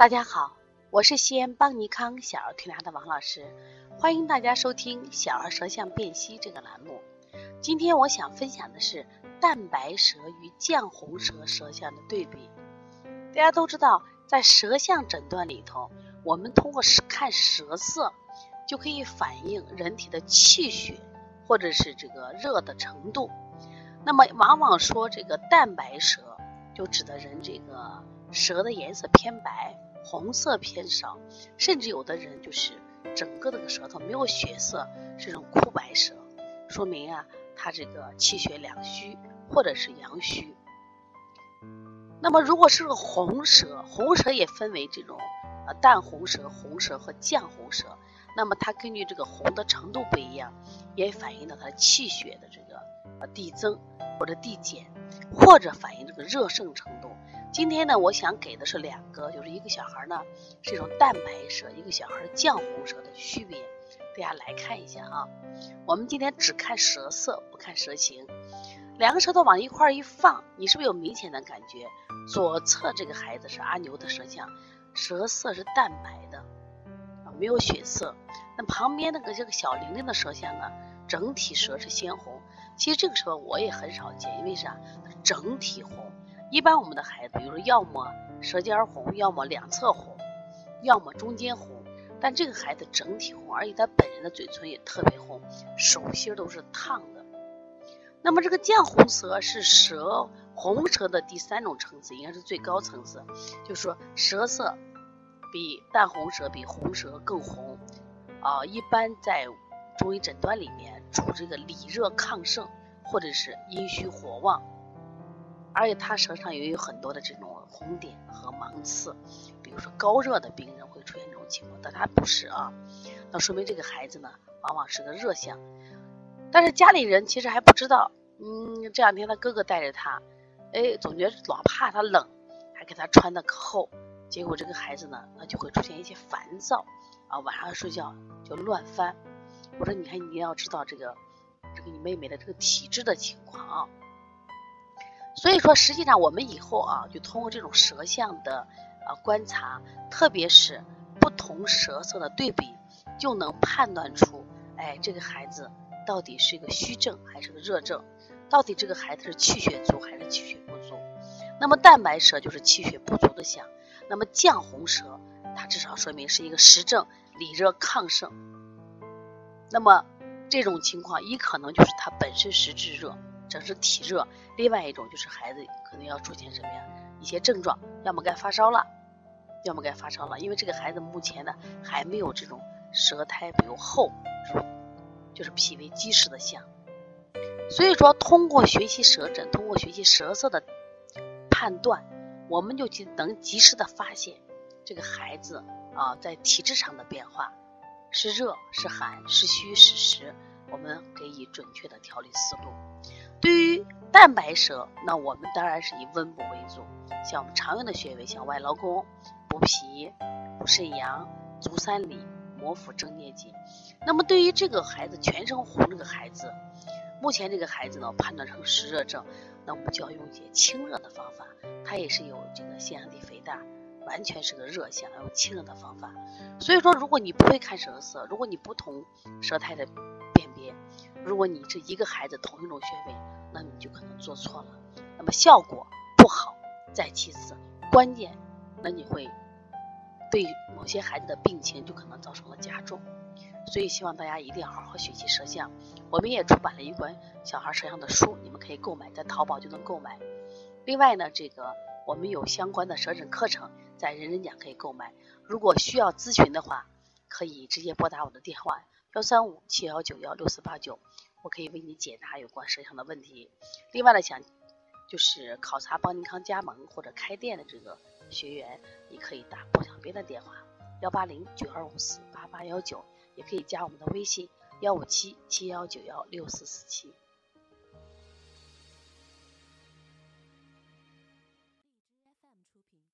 大家好，我是西安邦尼康小儿推拿的王老师，欢迎大家收听小儿舌象辨析这个栏目。今天我想分享的是蛋白舌与绛红舌舌象的对比。大家都知道，在舌象诊断里头，我们通过看舌色就可以反映人体的气血或者是这个热的程度。那么，往往说这个蛋白舌，就指的人这个舌的颜色偏白。红色偏少，甚至有的人就是整个这个舌头没有血色，是种枯白舌，说明啊，他这个气血两虚或者是阳虚。那么如果是个红舌，红舌也分为这种呃淡红舌、红舌和绛红舌，那么它根据这个红的程度不一样，也反映到它气血的这个呃递增或者递减，或者反映这个热盛程度。今天呢，我想给的是两个，就是一个小孩呢是一种淡白舌，一个小孩酱红舌的区别，大家来看一下啊。我们今天只看舌色，不看舌形。两个舌头往一块一放，你是不是有明显的感觉？左侧这个孩子是阿牛的舌象，舌色是淡白的啊，没有血色。那旁边那个这个小玲玲的舌象呢，整体舌是鲜红。其实这个时候我也很少见，因为啥？整体红。一般我们的孩子，比如说要么舌尖红，要么两侧红，要么中间红，但这个孩子整体红，而且他本人的嘴唇也特别红，手心都是烫的。那么这个绛红舌是舌红舌的第三种层次，应该是最高层次，就是说舌色比淡红舌比红舌更红啊。一般在中医诊断里面，主这个里热亢盛，或者是阴虚火旺。而且他舌上也有很多的这种红点和芒刺，比如说高热的病人会出现这种情况，但他不是啊，那说明这个孩子呢，往往是个热象。但是家里人其实还不知道，嗯，这两天他哥哥带着他，哎，总觉得老怕他冷，还给他穿的可厚，结果这个孩子呢，那就会出现一些烦躁啊，晚上睡觉就乱翻。我说，你看，你要知道这个，这个你妹妹的这个体质的情况啊。所以说，实际上我们以后啊，就通过这种舌象的啊观察，特别是不同舌色的对比，就能判断出，哎，这个孩子到底是一个虚症还是个热症，到底这个孩子是气血足还是气血不足。那么淡白舌就是气血不足的象，那么绛红舌，它至少说明是一个实症，里热亢盛。那么这种情况，一可能就是他本身实质热。整是体热，另外一种就是孩子可能要出现什么呀？一些症状，要么该发烧了，要么该发烧了。因为这个孩子目前呢还没有这种舌苔比较厚，就是脾胃积食的象。所以说，通过学习舌诊，通过学习舌色的判断，我们就及能及时的发现这个孩子啊在体质上的变化，是热是寒是虚是实，我们给予准确的调理思路。对于蛋白舌，那我们当然是以温补为主，像我们常用的穴位，像外劳宫补脾、补肾阳、足三里、摩腹正颞肌。那么对于这个孩子全身红这个孩子，目前这个孩子呢判断成湿热症，那我们就要用一些清热的方法。他也是有这个腺样体肥大，完全是个热象，要用清热的方法。所以说，如果你不会看舌色，如果你不同舌苔的辨别，如果你这一个孩子同一种穴位，那你就可能做错了，那么效果不好。再其次，关键，那你会对某些孩子的病情就可能造成了加重。所以希望大家一定要好好学习舌象。我们也出版了一本小孩舌象的书，你们可以购买，在淘宝就能购买。另外呢，这个我们有相关的舌诊课程，在人人讲可以购买。如果需要咨询的话，可以直接拨打我的电话。幺三五七幺九幺六四八九，我可以为你解答有关摄像的问题。另外呢，想就是考察邦尼康加盟或者开店的这个学员，你可以打播旁边的电话幺八零九二五四八八幺九，也可以加我们的微信幺五七七幺九幺六四四七。